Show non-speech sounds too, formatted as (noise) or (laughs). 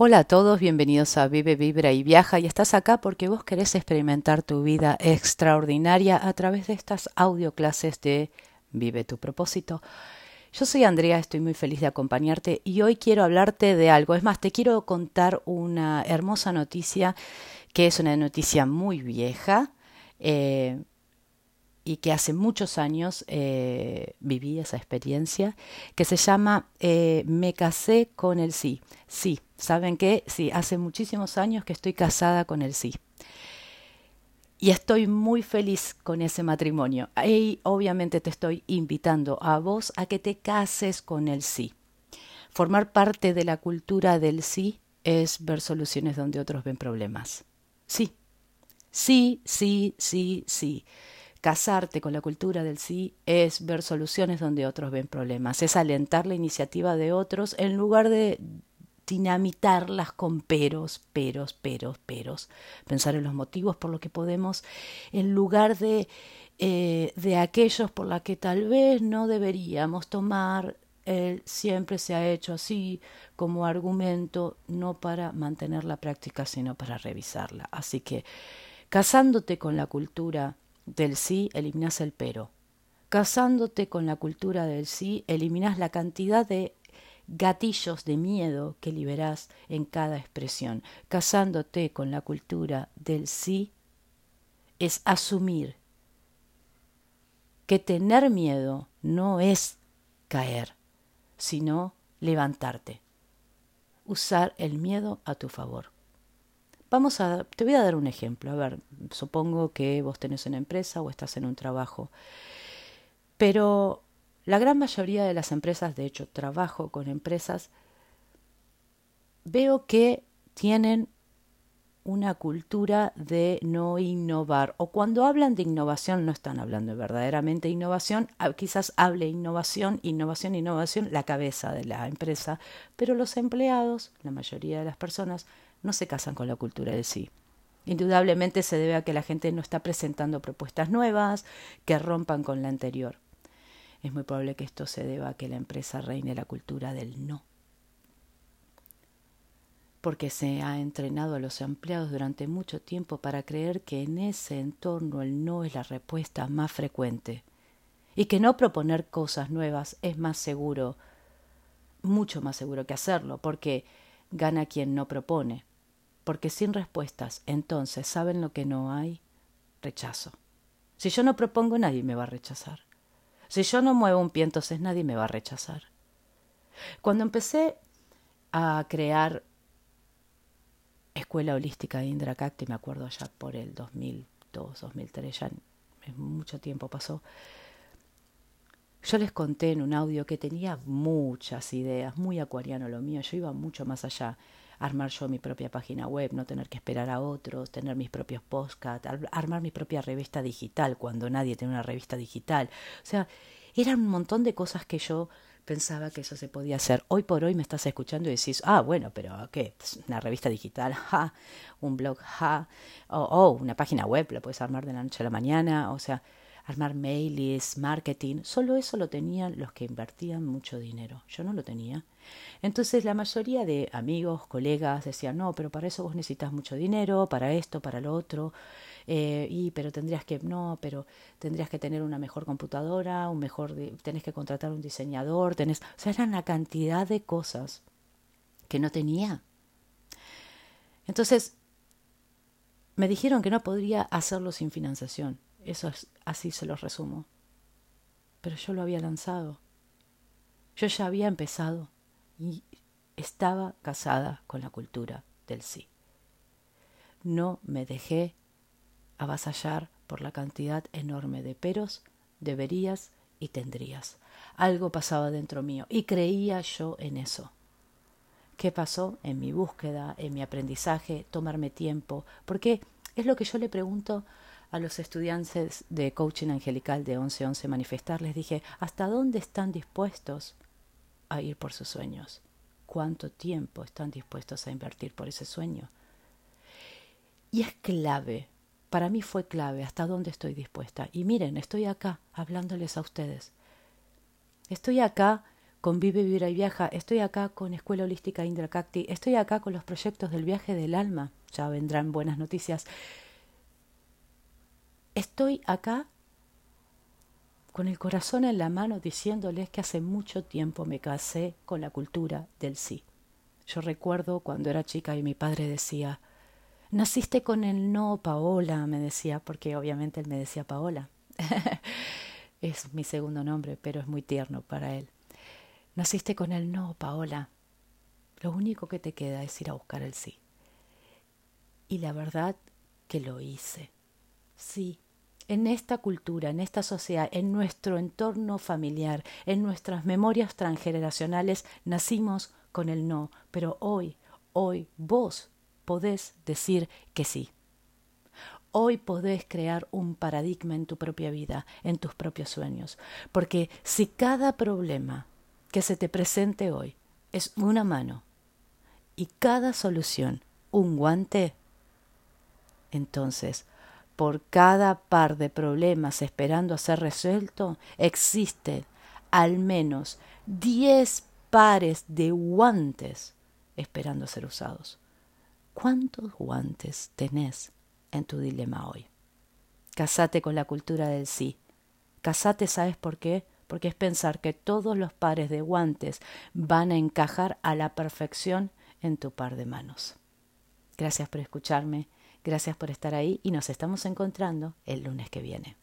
Hola a todos, bienvenidos a Vive, Vibra y Viaja y estás acá porque vos querés experimentar tu vida extraordinaria a través de estas audio clases de Vive tu propósito. Yo soy Andrea, estoy muy feliz de acompañarte y hoy quiero hablarte de algo. Es más, te quiero contar una hermosa noticia que es una noticia muy vieja. Eh, y que hace muchos años eh, viví esa experiencia, que se llama eh, Me casé con el sí. Sí, ¿saben qué? Sí, hace muchísimos años que estoy casada con el sí. Y estoy muy feliz con ese matrimonio. Y obviamente te estoy invitando a vos a que te cases con el sí. Formar parte de la cultura del sí es ver soluciones donde otros ven problemas. Sí, sí, sí, sí, sí. Casarte con la cultura del sí es ver soluciones donde otros ven problemas, es alentar la iniciativa de otros en lugar de dinamitarlas con peros, peros, peros, peros. Pensar en los motivos por los que podemos, en lugar de, eh, de aquellos por los que tal vez no deberíamos tomar el siempre se ha hecho así como argumento, no para mantener la práctica, sino para revisarla. Así que casándote con la cultura del sí, eliminas el pero. Casándote con la cultura del sí, eliminas la cantidad de gatillos de miedo que liberás en cada expresión. Casándote con la cultura del sí es asumir que tener miedo no es caer, sino levantarte. Usar el miedo a tu favor. Vamos a, te voy a dar un ejemplo. A ver, supongo que vos tenés una empresa o estás en un trabajo. Pero la gran mayoría de las empresas, de hecho, trabajo con empresas, veo que tienen una cultura de no innovar. O cuando hablan de innovación, no están hablando verdaderamente de innovación, quizás hable innovación, innovación, innovación, la cabeza de la empresa, pero los empleados, la mayoría de las personas, no se casan con la cultura del sí. Indudablemente se debe a que la gente no está presentando propuestas nuevas que rompan con la anterior. Es muy probable que esto se deba a que la empresa reine la cultura del no. Porque se ha entrenado a los empleados durante mucho tiempo para creer que en ese entorno el no es la respuesta más frecuente y que no proponer cosas nuevas es más seguro, mucho más seguro que hacerlo, porque gana quien no propone porque sin respuestas, entonces, ¿saben lo que no hay? Rechazo. Si yo no propongo, nadie me va a rechazar. Si yo no muevo un pie, entonces nadie me va a rechazar. Cuando empecé a crear Escuela Holística de Indra Cacti, me acuerdo ya por el 2002, 2003, ya mucho tiempo pasó, yo les conté en un audio que tenía muchas ideas, muy acuariano lo mío, yo iba mucho más allá armar yo mi propia página web, no tener que esperar a otros, tener mis propios podcasts, armar mi propia revista digital cuando nadie tiene una revista digital. O sea, eran un montón de cosas que yo pensaba que eso se podía hacer. Hoy por hoy me estás escuchando y decís, ah, bueno, pero ¿qué? Una revista digital, (laughs) ja, un blog, ja, o oh, una página web, la puedes armar de la noche a la mañana, o sea, armar mails, marketing, solo eso lo tenían los que invertían mucho dinero. Yo no lo tenía. Entonces la mayoría de amigos, colegas decían, no, pero para eso vos necesitas mucho dinero, para esto, para lo otro, eh, y pero tendrías que, no, pero tendrías que tener una mejor computadora, un mejor, tenés que contratar un diseñador, tenés, o sea, eran la cantidad de cosas que no tenía. Entonces, me dijeron que no podría hacerlo sin financiación. Eso es, así se lo resumo. Pero yo lo había lanzado. Yo ya había empezado y estaba casada con la cultura del sí. No me dejé avasallar por la cantidad enorme de peros, deberías y tendrías. Algo pasaba dentro mío y creía yo en eso. ¿Qué pasó en mi búsqueda, en mi aprendizaje, tomarme tiempo? Porque es lo que yo le pregunto a los estudiantes de coaching angelical de 1111 manifestar, les dije, ¿hasta dónde están dispuestos a ir por sus sueños? ¿Cuánto tiempo están dispuestos a invertir por ese sueño? Y es clave, para mí fue clave hasta dónde estoy dispuesta. Y miren, estoy acá hablándoles a ustedes. Estoy acá con Vive, Vibra y Viaja, estoy acá con Escuela Holística Indra Cacti, estoy acá con los proyectos del viaje del alma, ya vendrán buenas noticias. Estoy acá con el corazón en la mano diciéndoles que hace mucho tiempo me casé con la cultura del sí. Yo recuerdo cuando era chica y mi padre decía, naciste con el no, Paola, me decía, porque obviamente él me decía Paola. (laughs) es mi segundo nombre, pero es muy tierno para él. Naciste con el no, Paola. Lo único que te queda es ir a buscar el sí. Y la verdad que lo hice. Sí, en esta cultura, en esta sociedad, en nuestro entorno familiar, en nuestras memorias transgeneracionales, nacimos con el no, pero hoy, hoy vos podés decir que sí. Hoy podés crear un paradigma en tu propia vida, en tus propios sueños, porque si cada problema que se te presente hoy es una mano y cada solución un guante, entonces por cada par de problemas esperando a ser resuelto existen al menos diez pares de guantes esperando a ser usados. ¿Cuántos guantes tenés en tu dilema hoy? Casate con la cultura del sí. Casate, ¿sabes por qué? porque es pensar que todos los pares de guantes van a encajar a la perfección en tu par de manos. Gracias por escucharme, gracias por estar ahí y nos estamos encontrando el lunes que viene.